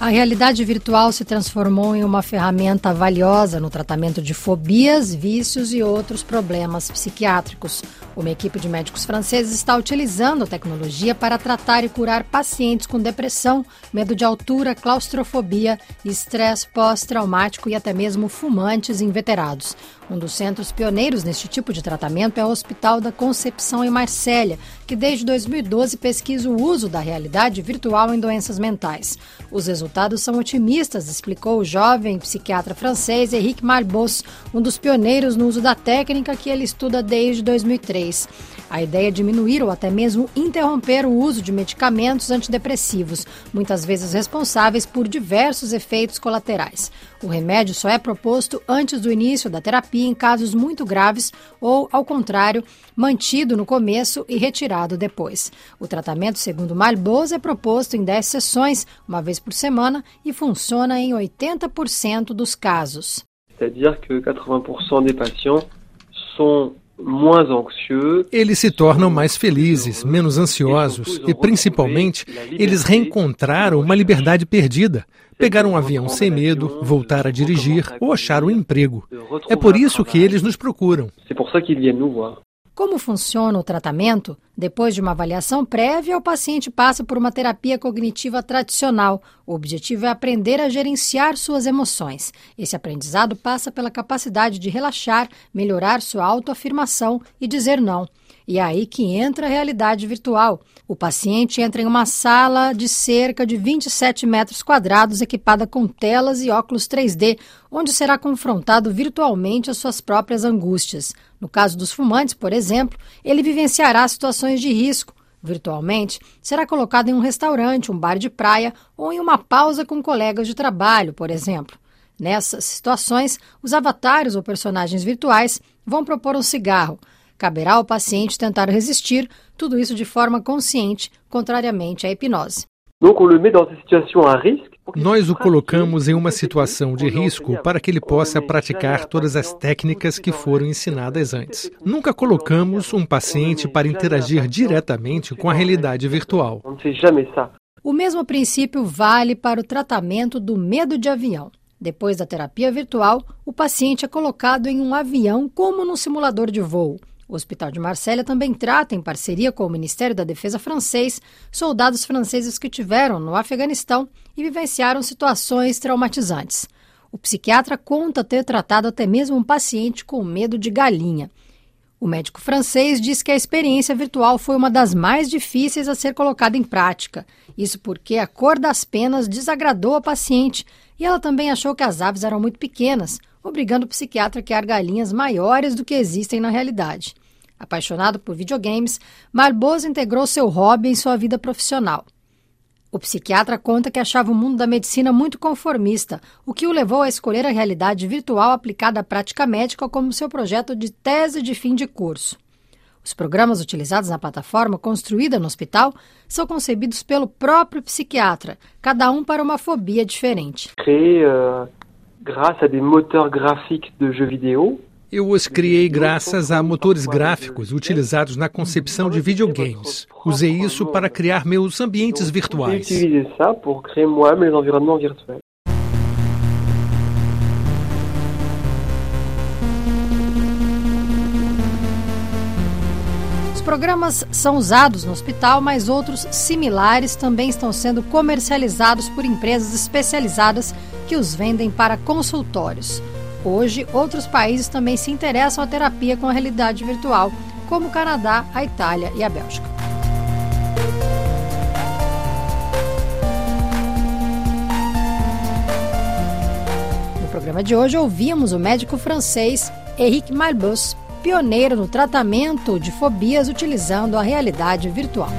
A realidade virtual se transformou em uma ferramenta valiosa no tratamento de fobias, vícios e outros problemas psiquiátricos. Uma equipe de médicos franceses está utilizando a tecnologia para tratar e curar pacientes com depressão, medo de altura, claustrofobia, estresse pós-traumático e até mesmo fumantes inveterados. Um dos centros pioneiros neste tipo de tratamento é o Hospital da Concepção em Marsella, que desde 2012 pesquisa o uso da realidade virtual em doenças mentais. Os resultados são otimistas, explicou o jovem psiquiatra francês Henrique Marbos, um dos pioneiros no uso da técnica que ele estuda desde 2003. A ideia é diminuir ou até mesmo interromper o uso de medicamentos antidepressivos, muitas vezes responsáveis por diversos efeitos colaterais. O remédio só é proposto antes do início da terapia em casos muito graves ou, ao contrário, mantido no começo e retirado depois. O tratamento, segundo Malboz, é proposto em 10 sessões, uma vez por semana, e funciona em 80% dos casos. C'est-à-dire que 80% des patients sont eles se tornam mais felizes, menos ansiosos e, principalmente, eles reencontraram uma liberdade perdida. Pegar um avião sem medo, voltar a dirigir ou achar um emprego. É por isso que eles nos procuram. Como funciona o tratamento? Depois de uma avaliação prévia, o paciente passa por uma terapia cognitiva tradicional. O objetivo é aprender a gerenciar suas emoções. Esse aprendizado passa pela capacidade de relaxar, melhorar sua autoafirmação e dizer não. E é aí que entra a realidade virtual. O paciente entra em uma sala de cerca de 27 metros quadrados, equipada com telas e óculos 3D, onde será confrontado virtualmente às suas próprias angústias. No caso dos fumantes, por exemplo, ele vivenciará situações de risco. Virtualmente, será colocado em um restaurante, um bar de praia ou em uma pausa com colegas de trabalho, por exemplo. Nessas situações, os avatares ou personagens virtuais vão propor um cigarro. Caberá ao paciente tentar resistir, tudo isso de forma consciente, contrariamente à hipnose. Nós o colocamos em uma situação de risco para que ele possa praticar todas as técnicas que foram ensinadas antes. Nunca colocamos um paciente para interagir diretamente com a realidade virtual. O mesmo princípio vale para o tratamento do medo de avião. Depois da terapia virtual, o paciente é colocado em um avião como num simulador de voo. O Hospital de Marselha também trata, em parceria com o Ministério da Defesa francês, soldados franceses que tiveram no Afeganistão e vivenciaram situações traumatizantes. O psiquiatra conta ter tratado até mesmo um paciente com medo de galinha. O médico francês diz que a experiência virtual foi uma das mais difíceis a ser colocada em prática. Isso porque a cor das penas desagradou a paciente e ela também achou que as aves eram muito pequenas, obrigando o psiquiatra a criar galinhas maiores do que existem na realidade. Apaixonado por videogames, Marboso integrou seu hobby em sua vida profissional. O psiquiatra conta que achava o mundo da medicina muito conformista, o que o levou a escolher a realidade virtual aplicada à prática médica como seu projeto de tese de fim de curso. Os programas utilizados na plataforma construída no hospital são concebidos pelo próprio psiquiatra, cada um para uma fobia diferente. Créé uh, grâce a des moteurs graphiques de jeux vidéo, eu os criei graças a motores gráficos utilizados na concepção de videogames. Usei isso para criar meus ambientes virtuais. Os programas são usados no hospital, mas outros similares também estão sendo comercializados por empresas especializadas que os vendem para consultórios. Hoje, outros países também se interessam à terapia com a realidade virtual, como o Canadá, a Itália e a Bélgica. No programa de hoje, ouvimos o médico francês Henrique Malbus, pioneiro no tratamento de fobias utilizando a realidade virtual.